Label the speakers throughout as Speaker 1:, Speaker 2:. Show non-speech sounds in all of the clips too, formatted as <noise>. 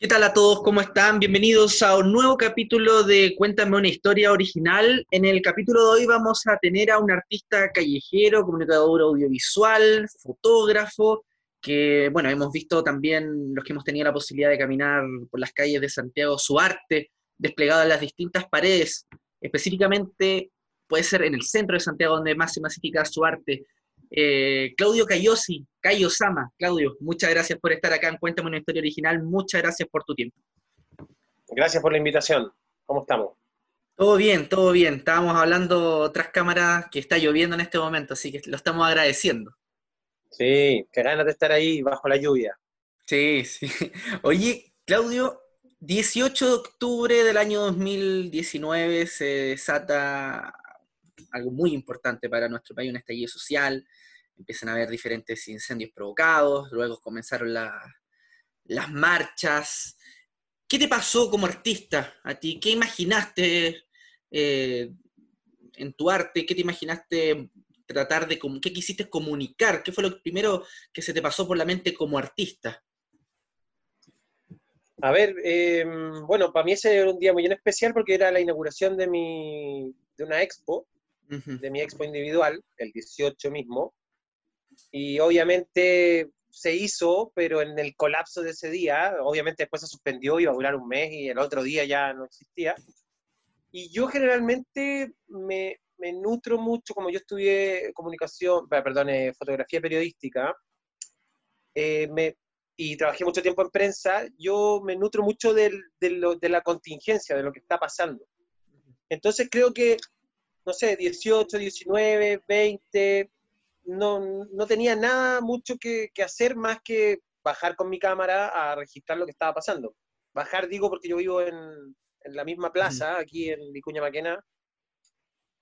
Speaker 1: ¿Qué tal a todos? ¿Cómo están? Bienvenidos a un nuevo capítulo de Cuéntame una historia original. En el capítulo de hoy vamos a tener a un artista callejero, comunicador audiovisual, fotógrafo, que, bueno, hemos visto también los que hemos tenido la posibilidad de caminar por las calles de Santiago, su arte desplegado en las distintas paredes, específicamente puede ser en el centro de Santiago donde más se masifica su arte, eh, Claudio Cayosi, Cayo Sama. Claudio, muchas gracias por estar acá en Cuéntame una historia original. Muchas gracias por tu tiempo.
Speaker 2: Gracias por la invitación. ¿Cómo estamos?
Speaker 1: Todo bien, todo bien. Estábamos hablando tras cámaras que está lloviendo en este momento, así que lo estamos agradeciendo.
Speaker 2: Sí, qué ganas de estar ahí bajo la lluvia.
Speaker 1: Sí, sí. <laughs> Oye, Claudio, 18 de octubre del año 2019 se desata algo muy importante para nuestro país, un estallido social, empiezan a haber diferentes incendios provocados, luego comenzaron las marchas. ¿Qué te pasó como artista a ti? ¿Qué imaginaste eh, en tu arte? ¿Qué te imaginaste tratar de, qué quisiste comunicar? ¿Qué fue lo primero que se te pasó por la mente como artista?
Speaker 2: A ver, em, bueno, para mí ese era un día muy especial porque era la inauguración de, mi, de una expo de mi expo individual, el 18 mismo, y obviamente se hizo, pero en el colapso de ese día, obviamente después se suspendió, iba a durar un mes y el otro día ya no existía. Y yo generalmente me, me nutro mucho, como yo estudié comunicación, perdón, eh, fotografía periodística, eh, me, y trabajé mucho tiempo en prensa, yo me nutro mucho de, lo, de la contingencia, de lo que está pasando. Entonces creo que no sé, 18, 19, 20, no, no tenía nada mucho que, hacer más que bajar con mi cámara a registrar lo que estaba pasando. Bajar digo porque yo vivo en, en la misma plaza, aquí en Vicuña Maquena,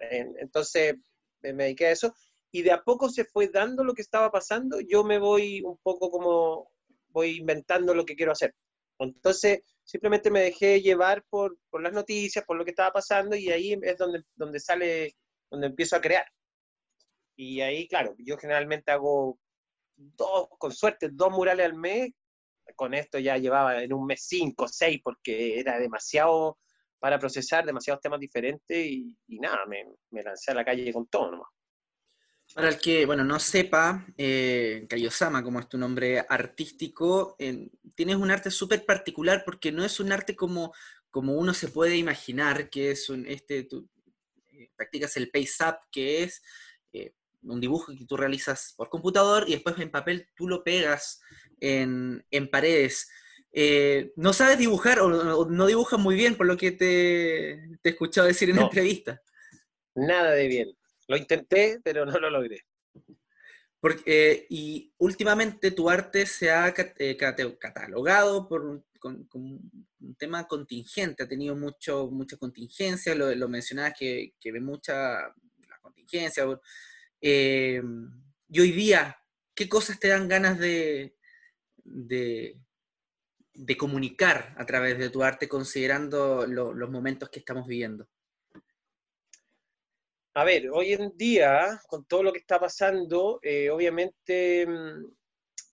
Speaker 2: entonces me dediqué a eso, y de a poco se fue dando lo que estaba pasando, yo me voy un poco como, voy inventando lo que quiero hacer. Entonces, simplemente me dejé llevar por, por, las noticias, por lo que estaba pasando, y ahí es donde, donde sale, donde empiezo a crear. Y ahí, claro, yo generalmente hago dos, con suerte, dos murales al mes. Con esto ya llevaba en un mes cinco, seis, porque era demasiado para procesar, demasiados temas diferentes, y, nada, me, me, lancé a la calle con todo nomás.
Speaker 1: Para el que, bueno, no sepa, eh, Kayosama, como es tu nombre artístico, tienes un arte súper particular porque no es un arte como, como uno se puede imaginar, que es un, este, tú eh, practicas el pace-up, que es eh, un dibujo que tú realizas por computador y después en papel tú lo pegas en, en paredes. Eh, no sabes dibujar o, no dibujas muy bien, por lo que te, te he escuchado decir en
Speaker 2: no,
Speaker 1: entrevista.
Speaker 2: Nada de bien. Lo intenté, pero no lo logré.
Speaker 1: Porque, eh, y últimamente tu arte se ha eh, catalogado por con, un tema contingente, ha tenido mucho, mucha contingencia, lo, mencionabas que, que, ve mucha la contingencia. Eh, y hoy día, ¿qué cosas te dan ganas de, de, comunicar a través de tu arte considerando lo, los momentos que estamos viviendo?
Speaker 2: A ver, hoy en día, con todo lo que está pasando, eh, obviamente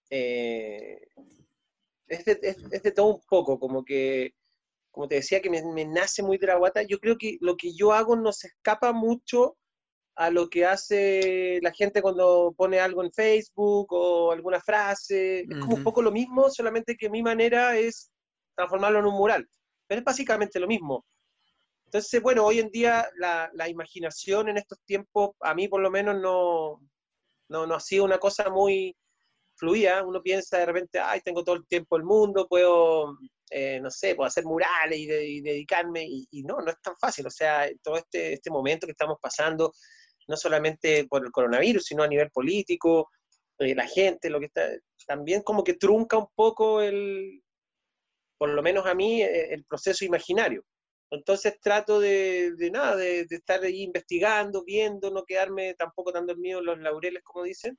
Speaker 2: eh, es, de, es, es, de, todo un poco, como que, como te decía, que me, me, nace muy de la guata. Yo creo que lo que yo hago no se escapa mucho a lo que hace la gente cuando pone algo en Facebook o alguna frase. Es como uh -huh. un poco lo mismo, solamente que mi manera es transformarlo en un mural. Pero es básicamente lo mismo. Entonces, bueno, hoy en día la, imaginación en estos tiempos, a mí por lo menos no, no, no ha sido una cosa muy fluida. Uno piensa de repente, ay, tengo todo el tiempo del mundo, puedo, eh, no sé, puedo hacer murales y, de, y dedicarme, y, y, no, no es tan fácil. O sea, todo este, este momento que estamos pasando, no solamente por el coronavirus, sino a nivel político, eh, la gente, lo que está, también como que trunca un poco el, por lo menos a mí, eh, el proceso imaginario. Entonces trato de, de nada, de, de, estar ahí investigando, viendo, no quedarme tampoco tan dormido en los laureles, como dicen,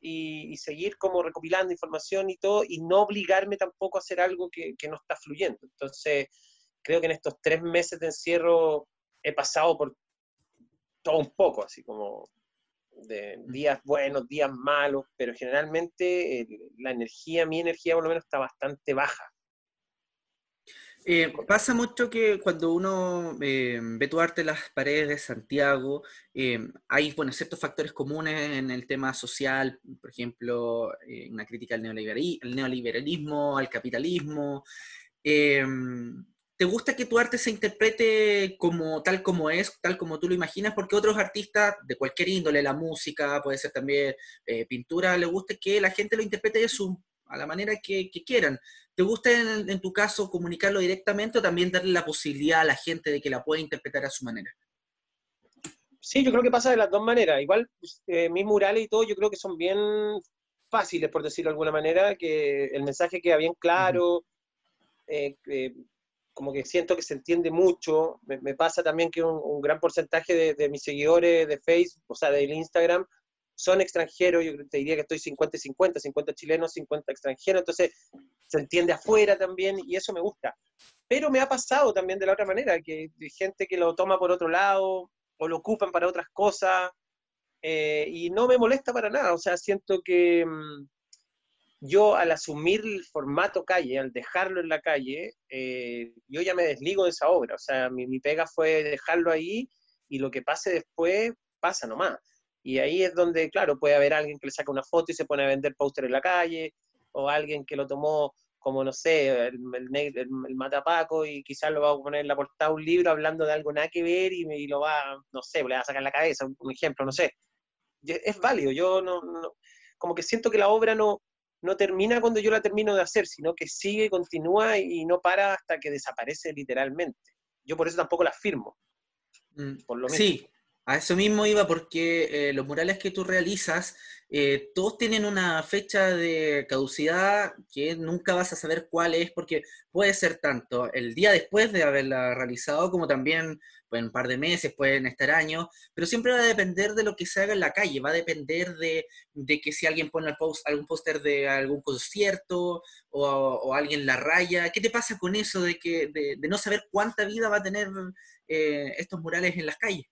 Speaker 2: y, y, seguir como recopilando información y todo, y no obligarme tampoco a hacer algo que, que, no está fluyendo. Entonces, creo que en estos tres meses de encierro he pasado por todo un poco, así como de días buenos, días malos, pero generalmente eh, la energía, mi energía por lo menos está bastante baja.
Speaker 1: Eh, pasa mucho que cuando uno eh, ve tu arte en las paredes de Santiago, eh, hay bueno, ciertos factores comunes en el tema social, por ejemplo, una crítica al neoliberalismo, al capitalismo. ¿Te gusta que tu arte se interprete como tal como es, tal como tú lo imaginas? Porque otros artistas de cualquier índole, la música, puede ser también pintura, les gusta que la gente lo interprete de su a la manera que, quieran. ¿Te gusta en, tu caso comunicarlo directamente o también darle la posibilidad a la gente de que la pueda interpretar a su manera?
Speaker 2: Sí, yo creo que pasa de las dos maneras. Igual pues, eh, mis murales y todo, yo creo que son bien fáciles, por decirlo de alguna manera, que el mensaje queda bien claro, eh, como que siento que se entiende mucho. Me, pasa también que un, gran porcentaje de, de, mis seguidores de Facebook, o sea, del Instagram, son extranjeros, yo te diría que estoy 50 y 50, 50 chilenos, 50 extranjeros, entonces se entiende afuera también y eso me gusta. Pero me ha pasado también de la otra manera, que hay gente que lo toma por otro lado o lo ocupan para otras cosas eh, y no me molesta para nada, o sea, siento que mm, yo al asumir el formato calle, al dejarlo en la calle, eh, yo ya me desligo de esa obra, o sea, mi, mi pega fue dejarlo ahí y lo que pase después pasa nomás. Y ahí es donde, claro, puede haber alguien que le saca una foto y se pone a vender póster en la calle, o alguien que lo tomó como, no sé, el, el, matapaco y quizás lo va a poner en la portada un libro hablando de algo nada que ver y, lo va, no sé, le va a sacar la cabeza, un, ejemplo, no sé. Es válido, yo no, como que siento que la obra no, no termina cuando yo la termino de hacer, sino que sigue, continúa y no para hasta que desaparece literalmente. Yo por eso tampoco la firmo.
Speaker 1: Mm, por lo menos. Sí, a eso mismo iba porque eh, los murales que tú realizas, eh, todos tienen una fecha de caducidad que nunca vas a saber cuál es, porque puede ser tanto el día después de haberla realizado, como también pues, un par de meses, pueden estar años, pero siempre va a depender de lo que se haga en la calle, va a depender de, que si alguien pone post, algún póster de algún concierto o, alguien la raya. ¿Qué te pasa con eso de, que, de, no saber cuánta vida va a tener eh, estos murales en las calles?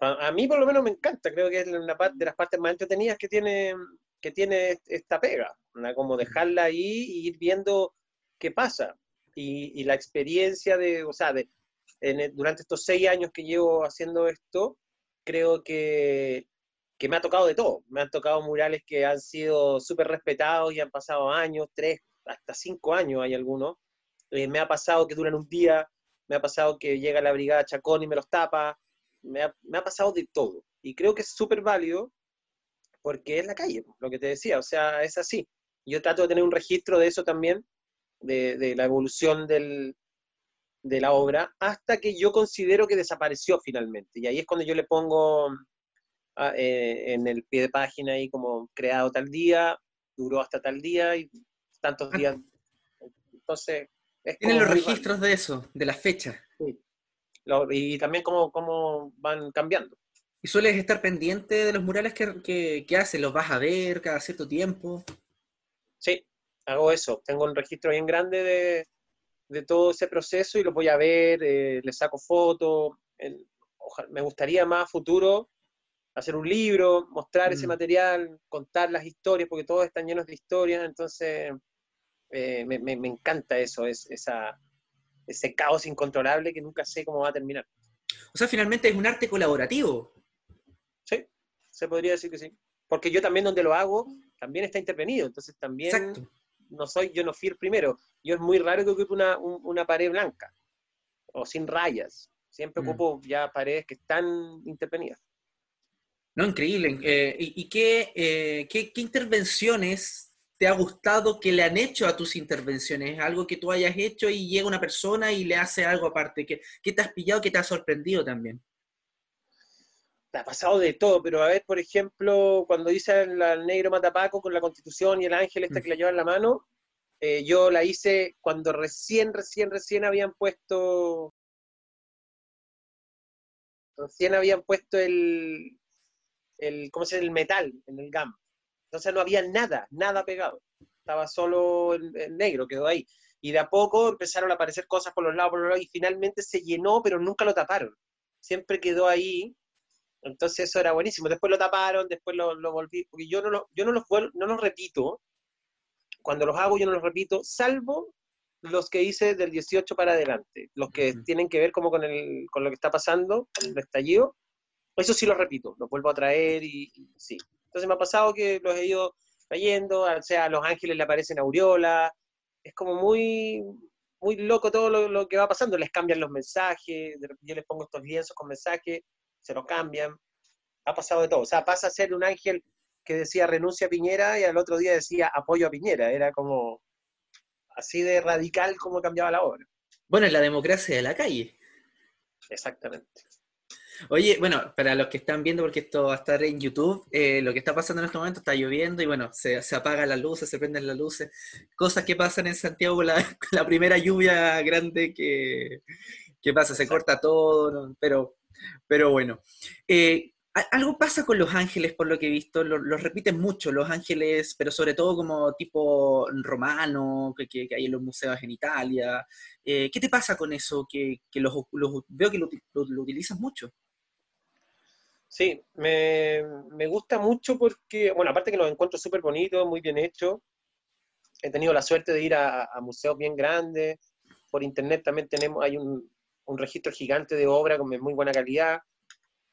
Speaker 2: A, mí por lo menos me encanta, creo que es una de las partes más entretenidas que tiene, que tiene esta pega, como dejarla ahí y ir viendo qué pasa. Y, la experiencia de, o sea, de, durante estos seis años que llevo haciendo esto, creo que, que me ha tocado de todo. Me han tocado murales que han sido súper respetados y han pasado años, tres, hasta cinco años hay algunos. Eh, me ha pasado que duran un día, me ha pasado que llega la brigada Chacón y me los tapa, me ha, pasado de todo. Y creo que es súper válido porque es la calle, lo que te decía, o sea, es así. Yo trato de tener un registro de eso también, de, la evolución del, de la obra, hasta que yo considero que desapareció finalmente. Y ahí es cuando yo le pongo ah, eh, en el pie de página ahí como creado tal día, duró hasta tal día y tantos ah. días. Entonces...
Speaker 1: Tienen los registros de eso, de la fecha. Sí
Speaker 2: y también cómo, van cambiando.
Speaker 1: ¿Y sueles estar pendiente de los murales que, que, haces? ¿Los vas a ver cada cierto tiempo?
Speaker 2: Sí, hago eso. Tengo un registro bien grande de, de todo ese proceso y lo voy a ver, eh, le saco fotos. me gustaría más futuro hacer un libro, mostrar ese mm. material, contar las historias, porque todos están llenos de historias, entonces eh, me, me, encanta eso, es, esa, ese caos incontrolable que nunca sé cómo va a terminar.
Speaker 1: O sea, finalmente es un arte colaborativo.
Speaker 2: Sí, se podría decir que sí. Porque yo también donde lo hago, también está intervenido, entonces también no soy, yo no fui el primero. Yo es muy raro que ocupe una, una pared blanca o sin rayas. Siempre mm. ocupo ya paredes que están intervenidas.
Speaker 1: No, increíble. Eh, ¿Y, qué, eh, qué, qué, intervenciones te ha gustado que le han hecho a tus intervenciones? Algo que tú hayas hecho y llega una persona y le hace algo aparte. ¿Qué, te has pillado que te ha sorprendido también?
Speaker 2: Me ha pasado de todo, pero a ver, por ejemplo, cuando dice el, negro matapaco con la constitución y el ángel este que la lleva en la mano, eh, yo la hice cuando recién, recién, recién habían puesto recién habían puesto el, el ¿cómo se llama? el metal en el GAM. Entonces no había nada, nada pegado. Estaba solo el, negro, quedó ahí. Y de a poco empezaron a aparecer cosas por los lados, por los lados, y finalmente se llenó, pero nunca lo taparon. Siempre quedó ahí. Entonces eso era buenísimo. Después lo taparon, después lo, volví, porque yo no lo, yo no los, no los repito. Cuando los hago yo no los repito, salvo los que hice del 18 para adelante, los que tienen que ver como con, el, con lo que está pasando, el estallido, eso sí los repito, los vuelvo a traer y, sí. Entonces me ha pasado que los he ido trayendo, o sea, a Los Ángeles le aparecen aureola, es como muy, muy loco todo lo, que va pasando, les cambian los mensajes, yo les pongo estos lienzos con mensajes, se los cambian, ha pasado de todo, o sea, pasa a ser un ángel que decía renuncia a Piñera y al otro día decía apoyo a Piñera, era como así de radical como cambiaba la obra.
Speaker 1: Bueno, es la democracia de la calle.
Speaker 2: Exactamente.
Speaker 1: Oye, bueno, para los que están viendo, porque esto va a estar en YouTube, eh, lo que está pasando en este momento está lloviendo y bueno, se, se apagan las luces, se prenden las luces, cosas que pasan en Santiago con la, <laughs> la primera lluvia grande que, que pasa, se corta todo, pero, pero bueno. Eh, algo pasa con Los Ángeles, por lo que he visto, los repiten mucho, Los Ángeles, pero sobre todo como tipo romano, que, hay en los museos en Italia. Eh, ¿Qué te pasa con eso? Que, los, veo que lo, utilizas mucho.
Speaker 2: Sí, me, gusta mucho porque, bueno, aparte que los encuentro súper bonitos, muy bien hechos. He tenido la suerte de ir a, museos bien grandes. Por internet también tenemos, hay un, un registro gigante de obra con muy buena calidad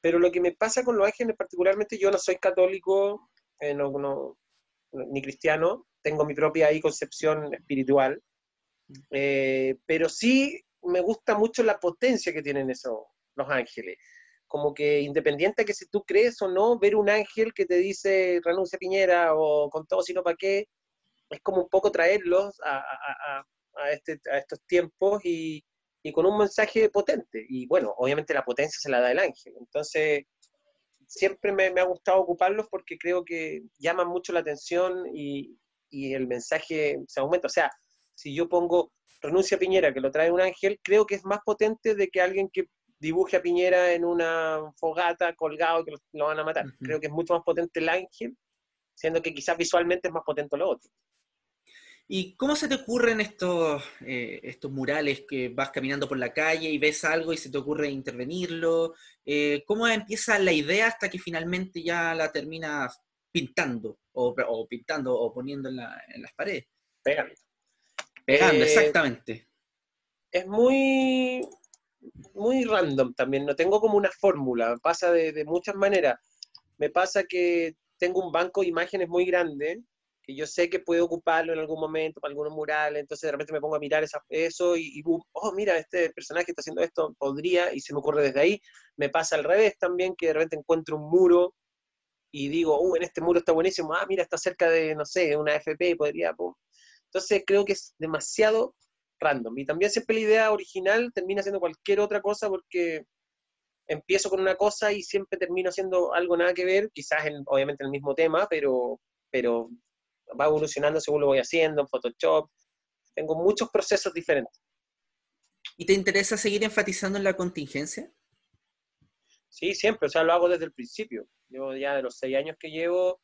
Speaker 2: pero lo que me pasa con los ángeles particularmente, yo no soy católico, eh, ni cristiano, tengo mi propia ahí concepción espiritual, eh, pero sí me gusta mucho la potencia que tienen esos, los ángeles. Como que independiente de que si tú crees o no, ver un ángel que te dice renuncia Piñera o con todo sino para qué, es como un poco traerlos a, este, a estos tiempos y, y con un mensaje potente. Y bueno, obviamente la potencia se la da el ángel. Entonces, siempre me, ha gustado ocuparlos porque creo que llaman mucho la atención y, y, el mensaje se aumenta. O sea, si yo pongo renuncia a Piñera, que lo trae un ángel, creo que es más potente de que alguien que dibuje a Piñera en una fogata colgado que lo, van a matar. Creo que es mucho más potente el ángel, siendo que quizás visualmente es más potente lo otro.
Speaker 1: ¿Y cómo se te ocurren estos, eh, estos murales que vas caminando por la calle y ves algo y se te ocurre intervenirlo? Eh, ¿Cómo empieza la idea hasta que finalmente ya la terminas pintando o, pintando o poniendo en, las paredes?
Speaker 2: Pegando.
Speaker 1: Pegando, eh, exactamente.
Speaker 2: Es muy, muy random también, no tengo como una fórmula, pasa de, muchas maneras. Me pasa que tengo un banco de imágenes muy grande que yo sé que puedo ocuparlo en algún momento para algunos murales, entonces de repente me pongo a mirar eso y, oh, mira, este personaje está haciendo esto, podría, y se me ocurre desde ahí. Me pasa al revés también, que de repente encuentro un muro y digo, uh, en este muro está buenísimo, ah, mira, está cerca de, no sé, una FP, podría, Entonces creo que es demasiado random. Y también siempre la idea original termina siendo cualquier otra cosa porque empiezo con una cosa y siempre termino haciendo algo nada que ver, quizás en, obviamente en el mismo tema, pero, pero va evolucionando según lo voy haciendo en Photoshop. Tengo muchos procesos diferentes.
Speaker 1: ¿Y te interesa seguir enfatizando en la contingencia?
Speaker 2: Sí, siempre, o sea, lo hago desde el principio. Yo ya de los seis años que llevo,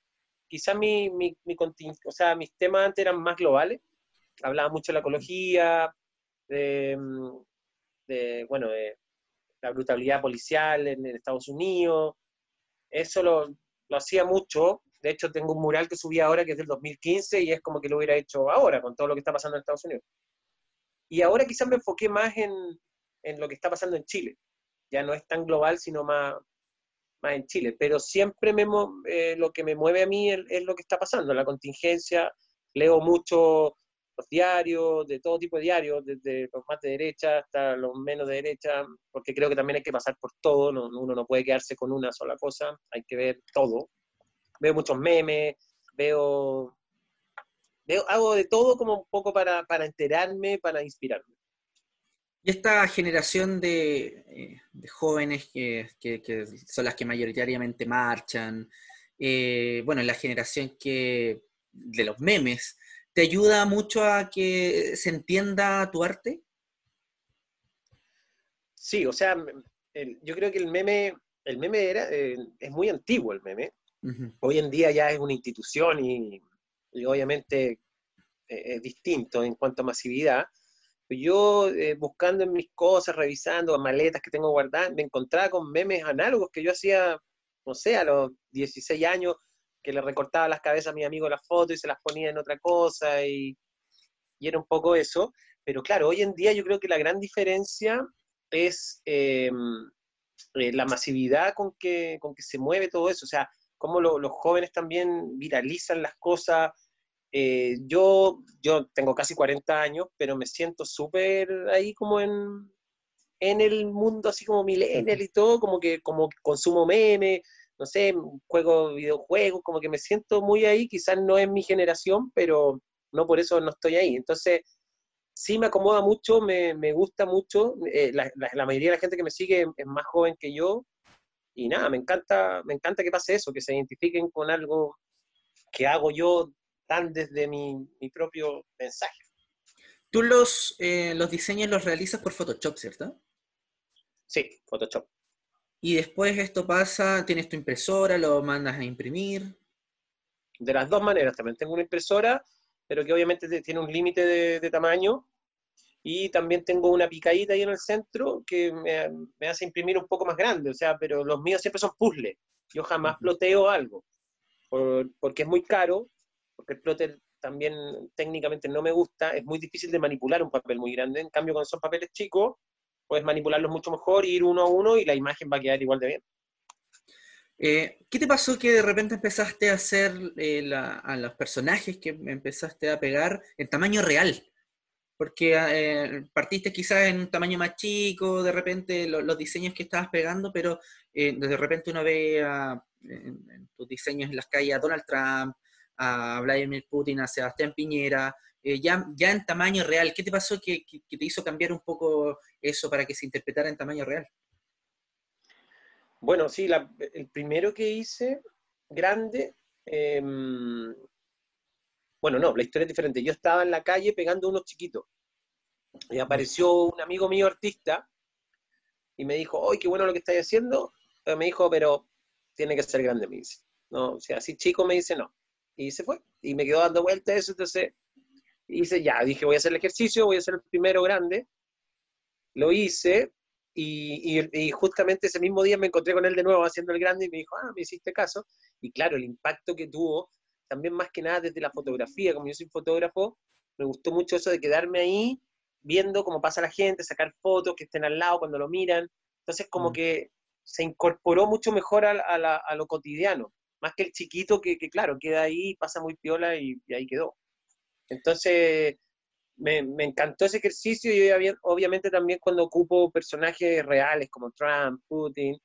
Speaker 2: quizás mi, mi, mi o sea, mis temas antes eran más globales. Hablaba mucho de la ecología, de, de bueno, de la brutalidad policial en, Estados Unidos. Eso lo, lo hacía mucho, de hecho, tengo un mural que subí ahora que es del 2015 y es como que lo hubiera hecho ahora con todo lo que está pasando en Estados Unidos. Y ahora quizás me enfoqué más en, en lo que está pasando en Chile. Ya no es tan global, sino más, más en Chile. Pero siempre me, eh, lo que me mueve a mí es, lo que está pasando, la contingencia. Leo mucho los diarios, de todo tipo de diarios, desde los más de derecha hasta los menos de derecha, porque creo que también hay que pasar por todo, uno no puede quedarse con una sola cosa, hay que ver todo veo muchos memes, veo, veo, hago de todo como un poco para, enterarme, para inspirarme.
Speaker 1: Y esta generación de, eh, jóvenes que, son las que mayoritariamente marchan, eh, bueno, la generación que de los memes, ¿te ayuda mucho a que se entienda tu arte?
Speaker 2: Sí, o sea, yo creo que el meme, el meme era, eh, es muy antiguo el meme, Hoy en día ya es una institución y, obviamente eh, es distinto en cuanto a masividad. Yo eh, buscando en mis cosas, revisando maletas que tengo guardadas, me encontraba con memes análogos que yo hacía, no sé, a los 16 años, que le recortaba las cabezas a mi amigo la foto y se las ponía en otra cosa y, y era un poco eso. pero claro, hoy en día yo creo que la gran diferencia es eh, eh, la masividad con que, con que se mueve todo eso, o sea, cómo los jóvenes también viralizan las cosas. Eh, yo, yo tengo casi 40 años, pero me siento súper ahí como en, en el mundo así como millennial y todo, como que como consumo meme, no sé, juego videojuegos, como que me siento muy ahí, quizás no es mi generación, pero no por eso no estoy ahí. Entonces, sí me acomoda mucho, me, me gusta mucho, eh, la, la, mayoría de la gente que me sigue es más joven que yo, y nada, me encanta, me encanta que pase eso, que se identifiquen con algo que hago yo tan desde mi, mi propio mensaje.
Speaker 1: Tú los, eh, los diseños los realizas por Photoshop, ¿cierto?
Speaker 2: Sí, Photoshop.
Speaker 1: Y después esto pasa, tienes tu impresora, lo mandas a imprimir.
Speaker 2: De las dos maneras, también tengo una impresora, pero que obviamente tiene un límite de, tamaño. Y también tengo una picadita ahí en el centro que me, hace imprimir un poco más grande, o sea, pero los míos siempre son puzzles. Yo jamás ploteo algo, porque es muy caro, porque el plotter también técnicamente no me gusta, es muy difícil de manipular un papel muy grande, en cambio cuando son papeles chicos, puedes manipularlos mucho mejor, ir uno a uno y la imagen va a quedar igual de bien.
Speaker 1: Eh, ¿Qué te pasó que de repente empezaste a hacer eh, a los personajes que empezaste a pegar en tamaño real? Porque eh, partiste quizás en un tamaño más chico, de repente los diseños que estabas pegando, pero de repente uno ve en, tus diseños en las calles a Donald Trump, a Vladimir Putin, a Sebastián Piñera, eh, ya, ya en tamaño real. ¿Qué te pasó que, te hizo cambiar un poco eso para que se interpretara en tamaño real?
Speaker 2: Bueno, sí, el primero que hice grande, em, bueno, no, la historia es diferente. Yo estaba en la calle pegando unos chiquitos y apareció un amigo mío artista y me dijo, ¡ay, qué bueno lo que estáis haciendo! me dijo, pero tiene que ser grande, me dice. No, o sea, así chico me dice no. Y se fue. Y me quedó dando vueltas eso, entonces hice ya, dije voy a hacer el ejercicio, voy a hacer el primero grande. Lo hice y, y, justamente ese mismo día me encontré con él de nuevo haciendo el grande y me dijo, ah, me hiciste caso. Y claro, el impacto que tuvo, también más que nada desde la fotografía, como yo soy fotógrafo, me gustó mucho eso de quedarme ahí viendo cómo pasa la gente, sacar fotos que estén al lado cuando lo miran. Entonces como mm. que se incorporó mucho mejor a, a, lo cotidiano, más que el chiquito que, que, claro, queda ahí, pasa muy piola y ahí quedó. Entonces, me, encantó ese ejercicio y obviamente también cuando ocupo personajes reales como Trump, Putin,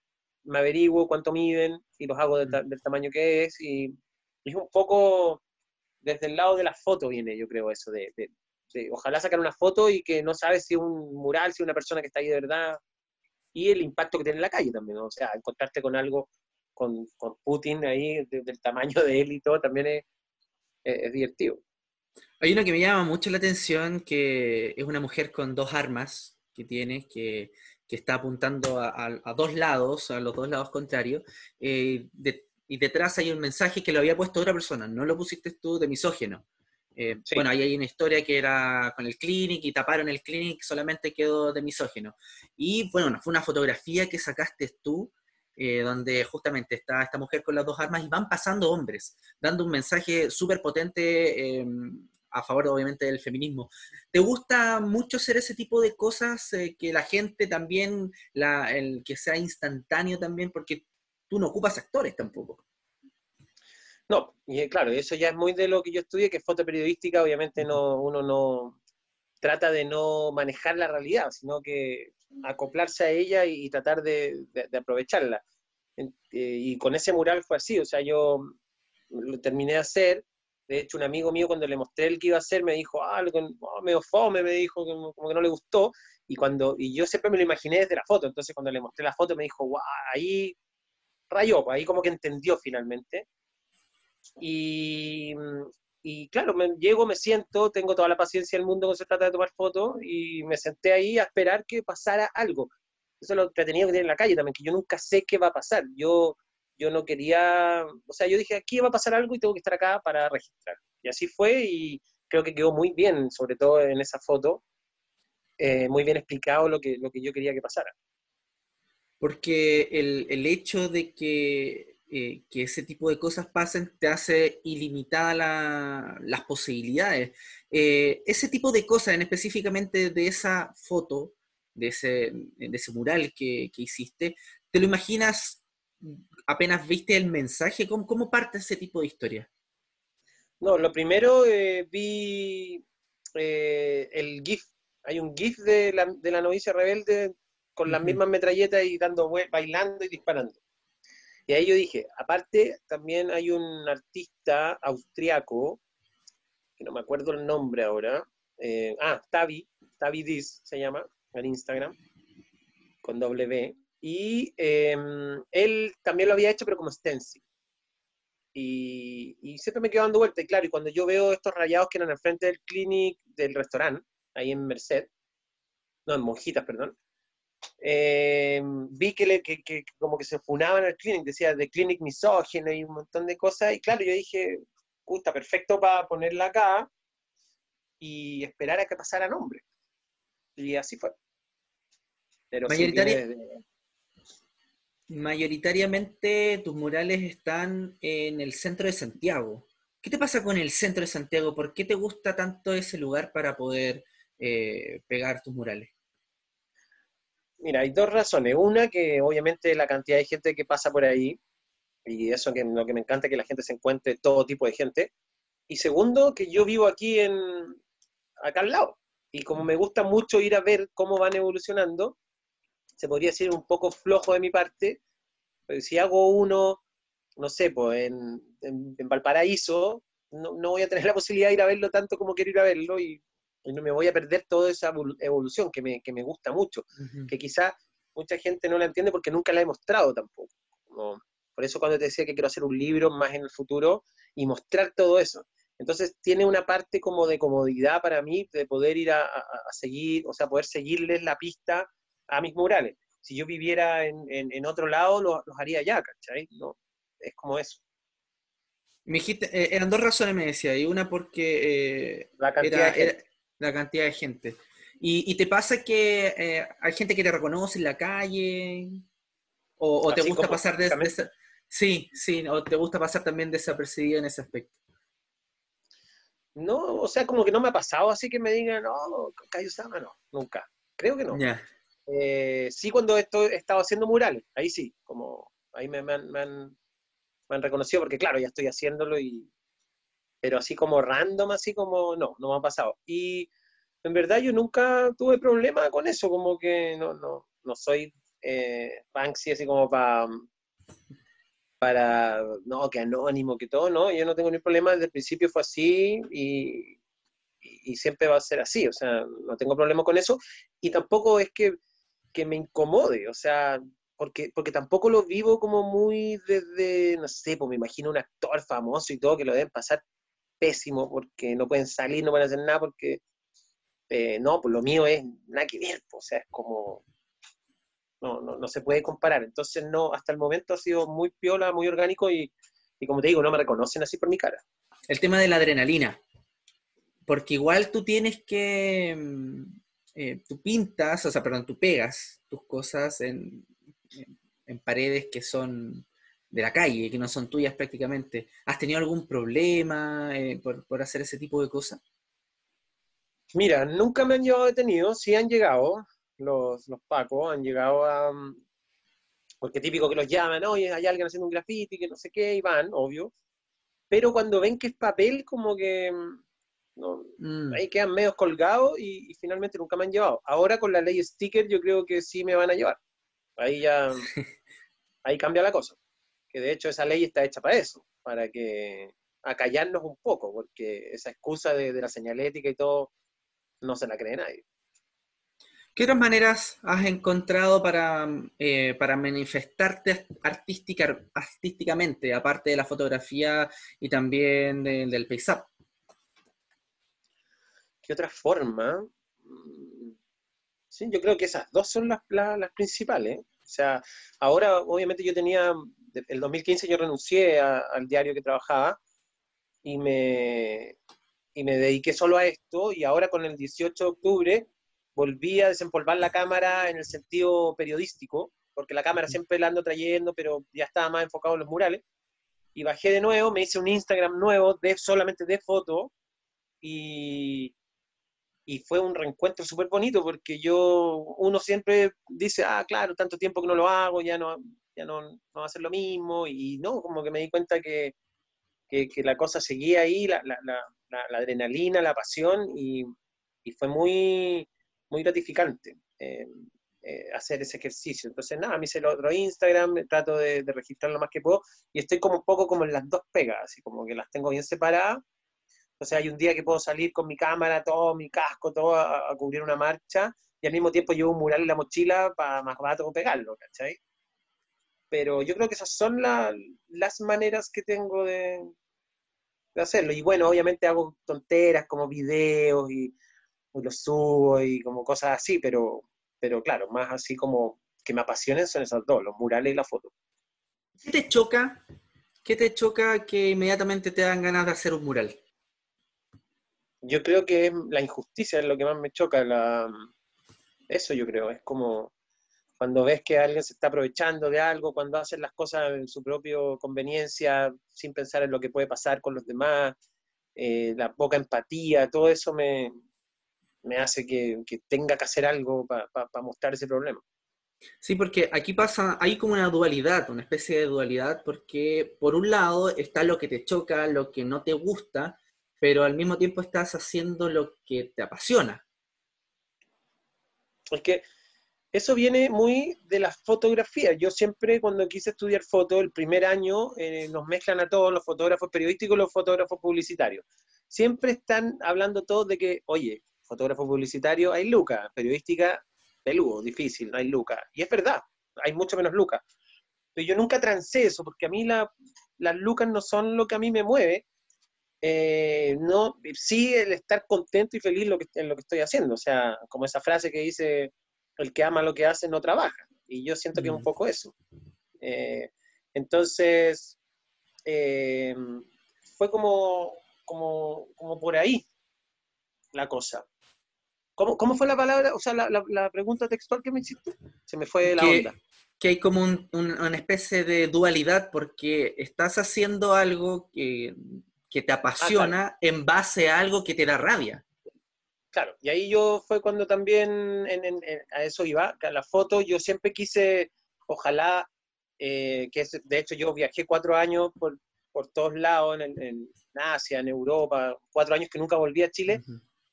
Speaker 2: me averiguo cuánto miden y los hago del, tamaño que es y, es un poco desde el lado de la foto viene, yo creo, eso de, ojalá sacar una foto y que no sabes si es un mural, si es una persona que está ahí de verdad y el impacto que tiene en la calle también, o sea, encontrarte con algo, con, Putin ahí del tamaño de él y todo, también es, es divertido.
Speaker 1: Hay una que me llama mucho la atención, que es una mujer con dos armas que tiene, que, está apuntando a, dos lados, a los dos lados contrarios, eh, y detrás hay un mensaje que lo había puesto otra persona, no lo pusiste tú de misógeno. Eh, bueno, ahí hay una historia que era con el clinic y taparon el clinic, solamente quedó de misógeno. Y bueno, fue una fotografía que sacaste tú, eh, donde justamente está esta mujer con las dos armas y van pasando hombres, dando un mensaje súper potente em, a favor obviamente del feminismo. ¿Te gusta mucho hacer ese tipo de cosas, eh, que la gente también, la, el que sea instantáneo también, porque tú no ocupas actores tampoco?
Speaker 2: No, y eh, claro, eso ya es muy de lo que yo estudié, que es fotoperiodística, obviamente no, uno no trata de no manejar la realidad, sino que acoplarse a ella y, tratar de, aprovecharla. Eh, y con ese mural fue así, o sea, yo lo terminé de hacer, de hecho, un amigo mío cuando le mostré el que iba a hacer me dijo, ah, oh, medio fome, me dijo, como que no le gustó. Y, cuando, y yo siempre me lo imaginé desde la foto. Entonces, cuando le mostré la foto, me dijo, ahí rayó, ahí como que entendió finalmente. Y, y claro, me, llego, me siento, tengo toda la paciencia del mundo cuando se trata de tomar fotos y me senté ahí a esperar que pasara algo. Eso es lo entretenido que tiene en la calle también, que yo nunca sé qué va a pasar. Yo yo no quería, o sea, yo dije, aquí va a pasar algo y tengo que estar acá para registrar. Y así fue y creo que quedó muy bien, sobre todo en esa foto, eh, muy bien explicado lo que, lo que yo quería que pasara.
Speaker 1: Porque el, el hecho de que eh, que ese tipo de cosas pasen te hace ilimitada las posibilidades. Eh, ese tipo de cosas, en específicamente de esa foto, de ese, de ese mural que, hiciste, ¿te lo imaginas apenas viste el mensaje? ¿Cómo, cómo parte ese tipo de historia?
Speaker 2: No, lo primero eh, vi el GIF. Hay un GIF de la, de la novicia rebelde con las mismas metralletas y dando bailando y disparando. Y ahí yo dije, aparte también hay un artista austriaco, que no me acuerdo el nombre ahora, eh, ah, Tavi, Tavi Dis se llama, en Instagram, con W, y em, él también lo había hecho, pero como stencil. Y, y, siempre me quedo dando vuelta, y claro, y cuando yo veo estos rayados que eran al frente del clinic, del restaurante, ahí en Merced, no, en Monjitas, perdón, eh, vi que, le, que, que, como que se funaban al clinic, decía de clinic misógino y un montón de cosas, y claro, yo dije, gusta, perfecto para ponerla acá y esperar a que pasara nombre. Y así fue.
Speaker 1: Pero Mayoritariamente tus murales están en el centro de Santiago. ¿Qué te pasa con el centro de Santiago? ¿Por qué te gusta tanto ese lugar para poder eh, pegar tus murales?
Speaker 2: Mira, hay dos razones. Una, que obviamente la cantidad de gente que pasa por ahí, y eso que lo que me encanta que la gente se encuentre todo tipo de gente. Y segundo, que yo vivo aquí en acá al lado. Y como me gusta mucho ir a ver cómo van evolucionando, se podría decir un poco flojo de mi parte, pero si hago uno, no sé, pues en, en, Valparaíso, no, no, voy a tener la posibilidad de ir a verlo tanto como quiero ir a verlo y y no me voy a perder toda esa evolución que me, que me gusta mucho, que quizá mucha gente no la entiende porque nunca la he mostrado tampoco. por eso cuando te decía que quiero hacer un libro más en el futuro y mostrar todo eso. Entonces tiene una parte como de comodidad para mí de poder ir a, seguir, o sea, poder seguirles la pista a mis murales. Si yo viviera en, en, otro lado, los haría allá, ¿cachai? No, es como eso.
Speaker 1: Me dijiste, eh, eran dos razones, me decía, y una porque
Speaker 2: eh, la cantidad de
Speaker 1: la cantidad de gente. ¿Y, te pasa que eh, hay gente que te reconoce en la calle? ¿O, te gusta pasar de, Sí, sí, o te gusta pasar también desapercibido en ese aspecto.
Speaker 2: No, o sea, como que no me ha pasado así que me digan, no, Cayo Sama, no, nunca. Creo que no. Eh, sí, cuando estoy, he estado haciendo murales, ahí sí, como ahí me, me, han, me, han, reconocido porque, claro, ya estoy haciéndolo y, pero así como random, así como, no, no me ha pasado. Y en verdad yo nunca tuve problema con eso, como que no, no, no soy eh, Banksy así como para, para, no, que anónimo, que todo, no, yo no tengo ni problema, desde el principio fue así y, y, siempre va a ser así, o sea, no tengo problema con eso y tampoco es que, que me incomode, o sea, porque, porque tampoco lo vivo como muy desde, no sé, pues me imagino un actor famoso y todo que lo deben pasar pésimo porque no pueden salir, no pueden hacer nada porque eh, no, pues lo mío es nada que ver, o sea, es como, no, no, no, se puede comparar. Entonces, no, hasta el momento ha sido muy piola, muy orgánico y, y como te digo, no me reconocen así por mi cara.
Speaker 1: El tema de la adrenalina, porque igual tú tienes que, mm, eh, tú pintas, o sea, perdón, tú pegas tus cosas en, en paredes que son de la calle, que no son tuyas prácticamente. ¿Has tenido algún problema eh, por, hacer ese tipo de cosas?
Speaker 2: Mira, nunca me han llevado detenido, sí han llegado, los, los pacos han llegado a... Mm, porque típico que los llaman, oye, hay alguien haciendo un graffiti, que no sé qué, y van, obvio. Pero cuando ven que es papel, como que mm, no, mm. ahí quedan medios colgados y, y, finalmente nunca me han llevado. Ahora con la ley sticker yo creo que sí me van a llevar. Ahí ya, <laughs> ahí cambia la cosa que de hecho esa ley está hecha para eso, para que acallarnos un poco, porque esa excusa de, la señalética y todo no se la cree nadie.
Speaker 1: ¿Qué otras maneras has encontrado para, eh, para manifestarte artística, artísticamente, aparte de la fotografía y también del paisaje?
Speaker 2: ¿Qué otra forma? Mm, sí, yo creo que esas dos son las, las principales. O sea, ahora obviamente yo tenía el 2015 yo renuncié al diario que trabajaba y me, y me dediqué solo a esto y ahora con el 18 de octubre volví a desempolvar la cámara en el sentido periodístico porque la cámara siempre la ando trayendo, pero ya estaba más enfocado en los murales. Y bajé de nuevo, me hice un Instagram nuevo de solamente de fotos y, y fue un reencuentro súper bonito porque yo, uno siempre dice, ah, claro, tanto tiempo que no lo hago, ya no, ya no, no va a ser lo mismo, y no, como que me di cuenta que, que, la cosa seguía ahí, la, la, la, adrenalina, la pasión, y, y fue muy, muy gratificante eh, eh, hacer ese ejercicio. Entonces, nada, me hice el otro Instagram, trato de, de registrar lo más que puedo, y estoy como un poco como en las dos pegas, así como que las tengo bien separadas, sea, hay un día que puedo salir con mi cámara, todo, mi casco, todo a, cubrir una marcha, y al mismo tiempo llevo un mural en la mochila para más rato pegarlo, ¿cachai? Pero yo creo que esas son las maneras que tengo de, hacerlo. Y bueno, obviamente hago tonteras como videos y, los subo y como cosas así, pero, pero claro, más así como que me apasionen son esas dos, los murales y la foto.
Speaker 1: ¿Qué te choca? ¿Qué te choca que inmediatamente te dan ganas de hacer un mural?
Speaker 2: yo creo que la injusticia es lo que más me choca. La, eso yo creo, es como cuando ves que alguien se está aprovechando de algo, cuando hacen las cosas en su propia conveniencia, sin pensar en lo que puede pasar con los demás, eh, la poca empatía, todo eso me, hace que, tenga que hacer algo para mostrar ese problema.
Speaker 1: Sí, porque aquí pasa, hay como una dualidad, una especie de dualidad, porque por un lado está lo que te choca, lo que no te gusta, pero al mismo tiempo estás haciendo lo que te apasiona.
Speaker 2: Es que eso viene muy de la fotografía. Yo siempre cuando quise estudiar foto, el primer año eh, nos mezclan a todos los fotógrafos periodísticos y los fotógrafos publicitarios. Siempre están hablando todos de que, oye, fotógrafo publicitario hay lucas, periodística peludo, difícil, no hay lucas. Y es verdad, hay mucho menos lucas. Pero yo nunca trancé eso, porque a mí las lucas no son lo que a mí me mueve, eh, no, sí el estar contento y feliz lo que, en lo que estoy haciendo. O sea, como esa frase que dice, el que ama lo que hace no trabaja. Y yo siento que es un poco eso. Eh, entonces, eh, fue como, como, como, por ahí la cosa. ¿Cómo, ¿Cómo, fue la palabra, o sea, la, la, pregunta textual que me hiciste? Se me fue la onda.
Speaker 1: Que hay como una especie de dualidad porque estás haciendo algo que que te ah, apasiona en base a algo que te da rabia.
Speaker 2: Claro, y ahí yo fue cuando también a eso iba, a la foto yo siempre quise, ojalá, eh, que de hecho yo viajé cuatro años por, todos lados, en, Asia, en Europa, cuatro años que nunca volví a Chile,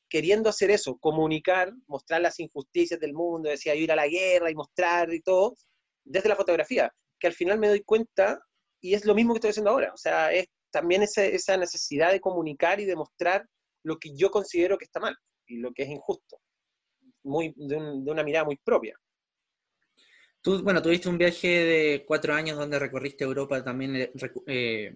Speaker 2: queriendo hacer eso, comunicar, mostrar las injusticias del mundo, decía ir a la guerra y mostrar y todo, desde la fotografía, que al final me doy cuenta, y es lo mismo que estoy haciendo ahora, o sea, es también esa, esa necesidad de comunicar y demostrar lo que yo considero que está mal y lo que es injusto, muy, de, una mirada muy propia.
Speaker 1: Tú, bueno, tuviste un viaje de cuatro años donde recorriste Europa, también eh, eh,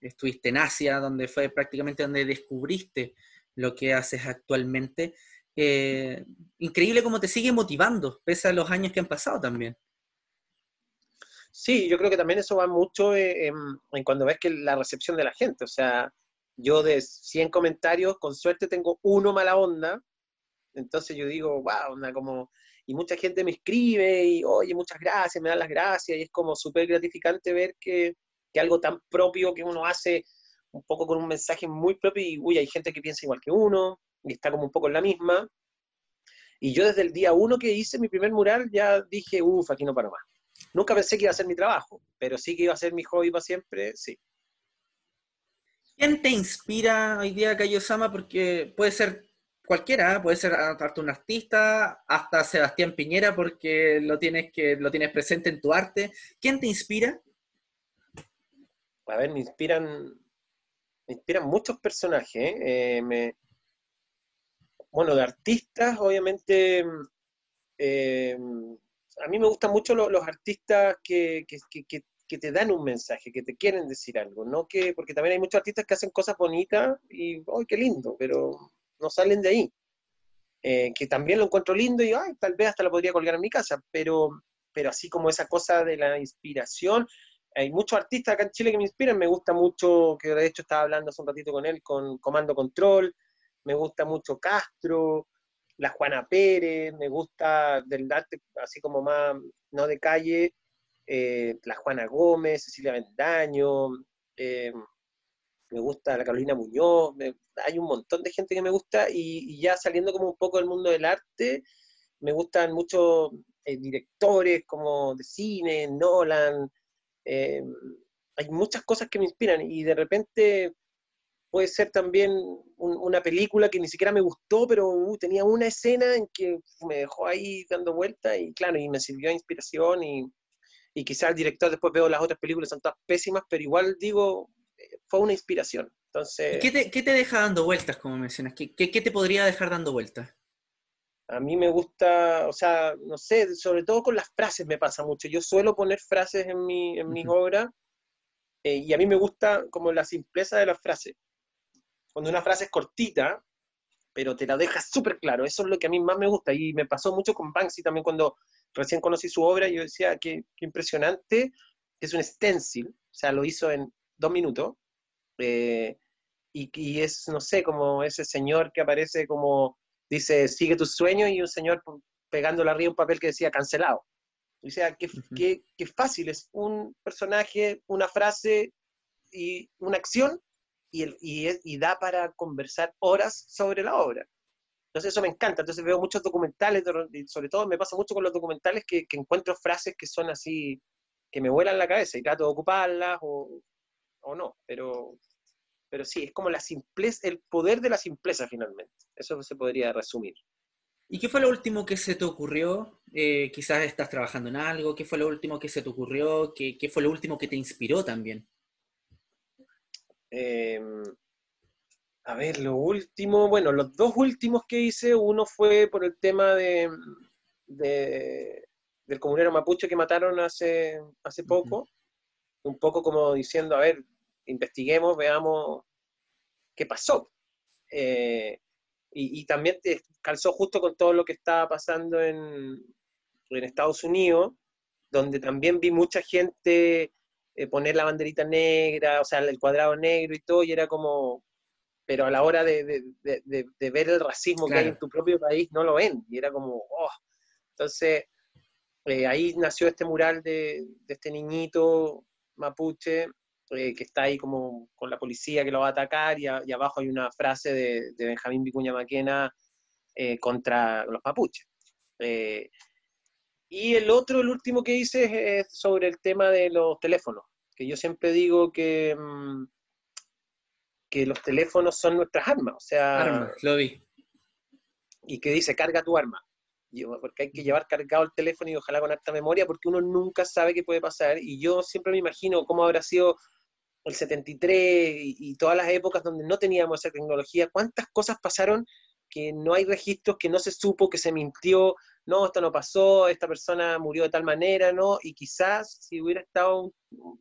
Speaker 1: estuviste en Asia, donde fue prácticamente donde descubriste lo que haces actualmente. Eh, increíble cómo te sigue motivando, pese a los años que han pasado también.
Speaker 2: Sí, yo creo que también eso va mucho en, cuando ves que la recepción de la gente, o sea, yo de 100 comentarios, con suerte tengo uno mala onda, entonces yo digo, wow, onda como, y mucha gente me escribe y, oye, muchas gracias, me dan las gracias, y es como súper gratificante ver que, que, algo tan propio que uno hace, un poco con un mensaje muy propio, y uy, hay gente que piensa igual que uno, y está como un poco en la misma, y yo desde el día uno que hice mi primer mural ya dije, uff, aquí no paro más. Nunca pensé que iba a ser mi trabajo, pero sí que iba a ser mi hobby para siempre, sí.
Speaker 1: ¿Quién te inspira hoy día, Kayosama? Porque puede ser cualquiera, ¿eh? puede ser hasta un artista, hasta Sebastián Piñera, porque lo tienes, que, lo tienes presente en tu arte. ¿Quién te inspira?
Speaker 2: A ver, me inspiran, me inspiran muchos personajes. ¿eh? Eh, bueno, de artistas, obviamente, a mí me gustan mucho los, artistas que, te dan un mensaje, que te quieren decir algo, ¿no? Que, porque también hay muchos artistas que hacen cosas bonitas y, ¡ay, qué lindo! Pero no salen de ahí. Eh, que también lo encuentro lindo y, ¡ay, tal vez hasta lo podría colgar en mi casa! Pero, pero así como esa cosa de la inspiración, hay muchos artistas acá en Chile que me inspiran, me gusta mucho, que de hecho estaba hablando hace un ratito con él, con Comando Control, me gusta mucho Castro, la Juana Pérez, me gusta del arte así como más, no de calle, eh, la Juana Gómez, Cecilia Vendaño, eh, me gusta la Carolina Muñoz, hay un montón de gente que me gusta y, ya saliendo como un poco del mundo del arte, me gustan muchos eh, directores como de cine, Nolan, hay muchas cosas que me inspiran y de repente puede ser también una película que ni siquiera me gustó, pero uh, tenía una escena en que me dejó ahí dando vueltas y claro, y me sirvió de inspiración y, y quizás el director después veo las otras películas, son todas pésimas, pero igual digo, eh, fue una inspiración. Entonces,
Speaker 1: ¿Qué te, ¿Qué te, deja dando vueltas, como mencionas? ¿Qué, ¿Qué, qué, te podría dejar dando vueltas?
Speaker 2: A mí me gusta, o sea, no sé, sobre todo con las frases me pasa mucho. Yo suelo poner frases en, mi, en mis obras eh, y a mí me gusta como la simpleza de las frases cuando una frase es cortita, pero te la dejas súper claro. Eso es lo que a mí más me gusta. Y me pasó mucho con Banksy también cuando recién conocí su obra. Yo decía, qué, qué impresionante, es un stencil. O sea, lo hizo en dos minutos. Eh, y, y, es, no sé, como ese señor que aparece como, dice, sigue tus sueños, y un señor pegándole arriba un papel que decía cancelado. O sea, qué, qué, qué fácil es un personaje, una frase y una acción y, y, da para conversar horas sobre la obra. Entonces eso me encanta, entonces veo muchos documentales, sobre todo me pasa mucho con los documentales que, que encuentro frases que son así, que me vuelan la cabeza y trato de ocuparlas o, o no, pero, pero sí, es como la simpleza, el poder de la simpleza finalmente, eso se podría resumir.
Speaker 1: ¿Y qué fue lo último que se te ocurrió? Eh, quizás estás trabajando en algo, ¿qué fue lo último que se te ocurrió? ¿Qué, ¿Qué, fue lo último que te inspiró también?
Speaker 2: Em, a ver, lo último, bueno, los dos últimos que hice, uno fue por el tema de, del comunero mapuche que mataron hace, hace poco, un poco como diciendo, a ver, investiguemos, veamos qué pasó. Eh, y, también calzó justo con todo lo que estaba pasando en, en Estados Unidos, donde también vi mucha gente eh, poner la banderita negra, o sea, el cuadrado negro y todo, y era como, pero a la hora de, ver el racismo que hay en tu propio país, no lo ven, y era como, oh. Entonces, eh, ahí nació este mural de, este niñito mapuche, eh, que está ahí como con la policía que lo va a atacar, y, abajo hay una frase de, Benjamín Vicuña Maquena contra los mapuches. Y el otro, el último que hice es sobre el tema de los teléfonos, que yo siempre digo que, mm, que los teléfonos son nuestras armas, o sea...
Speaker 1: Armas, lo vi.
Speaker 2: Y que dice, carga tu arma, porque hay que llevar cargado el teléfono y ojalá con alta memoria, porque uno nunca sabe qué puede pasar, y yo siempre me imagino cómo habrá sido el 73 y, y todas las épocas donde no teníamos esa tecnología, cuántas cosas pasaron que no hay registros, que no se supo, que se mintió, no, esto no pasó, esta persona murió de tal manera, ¿no? Y quizás si hubiera estado,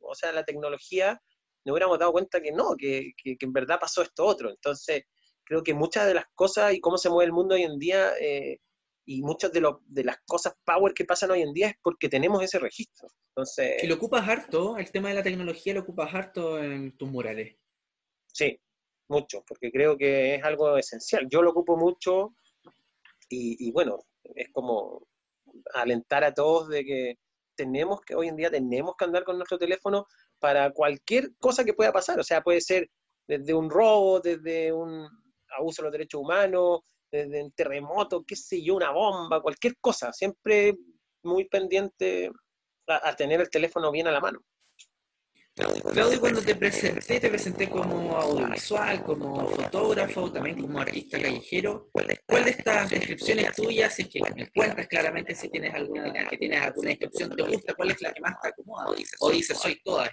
Speaker 2: o sea, la tecnología, nos hubiéramos dado cuenta que no, que, que, en verdad pasó esto otro. Entonces, creo que muchas de las cosas y cómo se mueve el mundo hoy en día, eh, y muchas de, lo, de las cosas power que pasan hoy en día es porque tenemos ese registro. Entonces,
Speaker 1: y lo ocupas harto, el tema de la tecnología lo ocupas harto en tus murales.
Speaker 2: Sí, mucho, porque creo que es algo esencial. Yo lo ocupo mucho y, y bueno, es como alentar a todos de que tenemos que, hoy en día tenemos que andar con nuestro teléfono para cualquier cosa que pueda pasar. O sea, puede ser desde un robo, desde un abuso de los derechos humanos, desde un terremoto, qué sé yo, una bomba, cualquier cosa. Siempre muy pendiente a tener el teléfono bien a la mano.
Speaker 1: Claudio, cuando te presenté, te presenté como audiovisual, como fotógrafo, también como artista callejero. ¿Cuál de estas descripciones tuyas, si es que me cuentas claramente si tienes alguna, que tienes alguna descripción te gusta, cuál es la que más te acomoda? O dices, soy todas.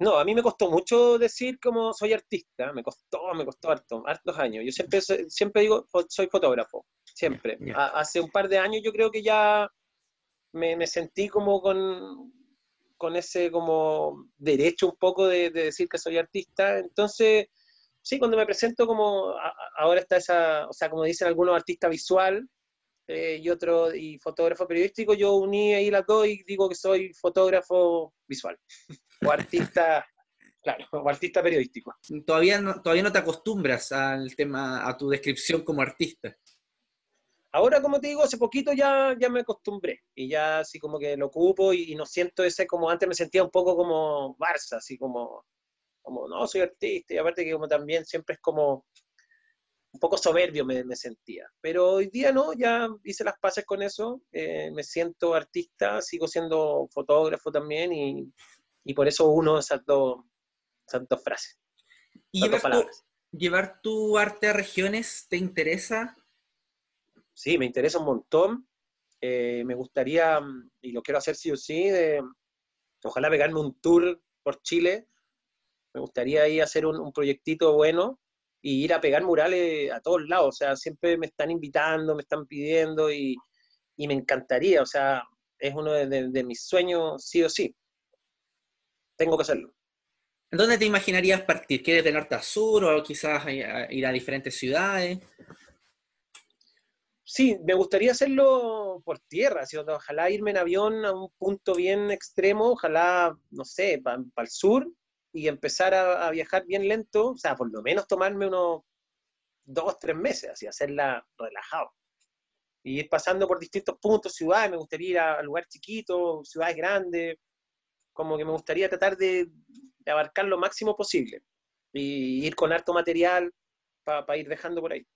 Speaker 2: No, a mí me costó mucho decir como soy artista, me costó, me costó harto, hartos años. Yo siempre, siempre digo, soy fotógrafo, siempre. hace un par de años yo creo que ya me, me sentí como con, con ese como derecho un poco de, decir que soy artista. Entonces, sí, cuando me presento como, ahora está esa, o sea, como dicen algunos artistas visual eh, y otro, y fotógrafo periodístico, yo uní ahí las dos y digo que soy fotógrafo visual <laughs> o artista Claro, como artista periodístico.
Speaker 1: Todavía no, todavía no te acostumbras al tema, a tu descripción como artista.
Speaker 2: Ahora, como te digo, hace poquito ya, ya me acostumbré y ya así como que lo ocupo y, no siento ese como antes me sentía un poco como Barça, así como, como no, soy artista y aparte que como también siempre es como un poco soberbio me, sentía. Pero hoy día no, ya hice las paces con eso, eh, me siento artista, sigo siendo fotógrafo también y, y por eso uno esas dos, esas dos frases.
Speaker 1: ¿Y llevar tu, llevar tu arte a regiones te interesa?
Speaker 2: Sí, me interesa un montón. Eh, me gustaría, mm, y lo quiero hacer sí o sí, de, ojalá pegarme un tour por Chile. Me gustaría ahí hacer un, proyectito bueno y ir a pegar murales a todos lados. O sea, siempre me están invitando, me están pidiendo y, me encantaría. O sea, es uno de, mis sueños sí o sí. Tengo que hacerlo.
Speaker 1: ¿En dónde te imaginarías partir? ¿Quieres de norte a sur o quizás ir a diferentes ciudades?
Speaker 2: Sí, me gustaría hacerlo por tierra, ojalá irme en avión a un punto bien extremo, ojalá, no sé, para el sur y empezar a, viajar bien lento, o sea, por lo menos tomarme unos dos, tres meses, así, hacerla relajado. Y ir pasando por distintos puntos, ciudades, me gustaría ir a, lugares chiquitos, ciudades grandes, como que me gustaría tratar de, abarcar lo máximo posible y ir con harto material para ir dejando por ahí.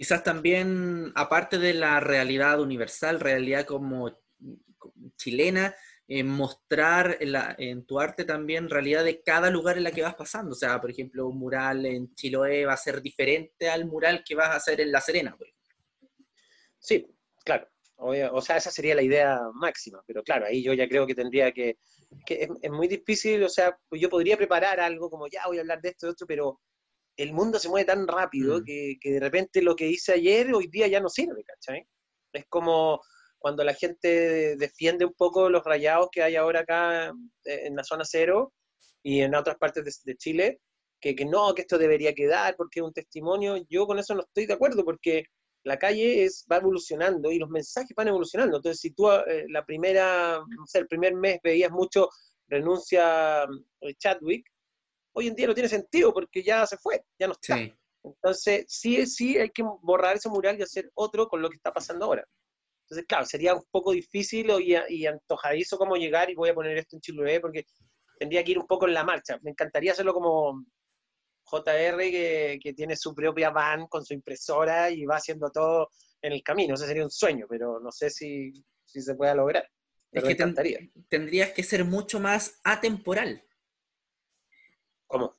Speaker 1: Quizás también, aparte de la realidad universal, realidad como chilena, eh, mostrar en, tu arte también realidad de cada lugar en la que vas pasando. O sea, por ejemplo, un mural en Chiloé va a ser diferente al mural que vas a hacer en La Serena.
Speaker 2: Sí, claro. O sea, esa sería la idea máxima, pero claro, ahí yo ya creo que tendría que, que es, es, muy difícil, o sea, yo podría preparar algo como ya voy a hablar de esto, de esto, pero el mundo se mueve tan rápido mm. que, de repente lo que hice ayer hoy día ya no sirve, ¿cachai? Es como cuando la gente defiende un poco los rayados que hay ahora acá eh, en la zona cero y en otras partes de, Chile, que, no, que esto debería quedar porque es un testimonio. Yo con eso no estoy de acuerdo porque la calle es, va evolucionando y los mensajes van evolucionando. Entonces, si tú eh, la primera, no sé, el primer mes veías mucho renuncia eh, Chadwick, hoy en día no tiene sentido porque ya se fue, ya no está. Entonces, sí, sí hay que borrar ese mural y hacer otro con lo que está pasando ahora. Entonces, claro, sería un poco difícil y, y antojadizo como llegar y voy a poner esto en Chiloé porque tendría que ir un poco en la marcha. Me encantaría hacerlo como JR que, que tiene su propia van con su impresora y va haciendo todo en el camino. Ese sería un sueño, pero no sé si, si se pueda lograr.
Speaker 1: es que tendrías que ser mucho más atemporal.
Speaker 2: ¿Cómo?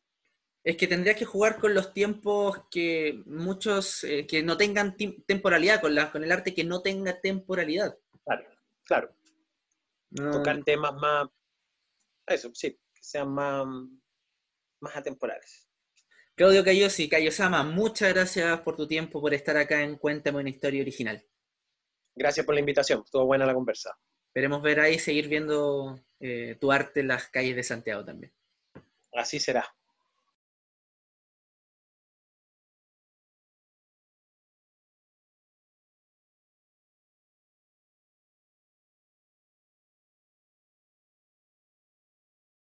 Speaker 1: Es que tendrías que jugar con los tiempos que muchos, eh, que no tengan temporalidad, con, la, con el arte que no tenga temporalidad.
Speaker 2: Claro, claro. Tocar temas más, eso, sí, que sean más, más atemporales.
Speaker 1: Claudio Cayosi, Cayosama, muchas gracias por tu tiempo, por estar acá en Cuéntame una historia original.
Speaker 2: Gracias por la invitación, estuvo buena la conversa.
Speaker 1: Esperemos ver ahí, seguir viendo eh, tu arte en las calles de Santiago también.
Speaker 2: Así será.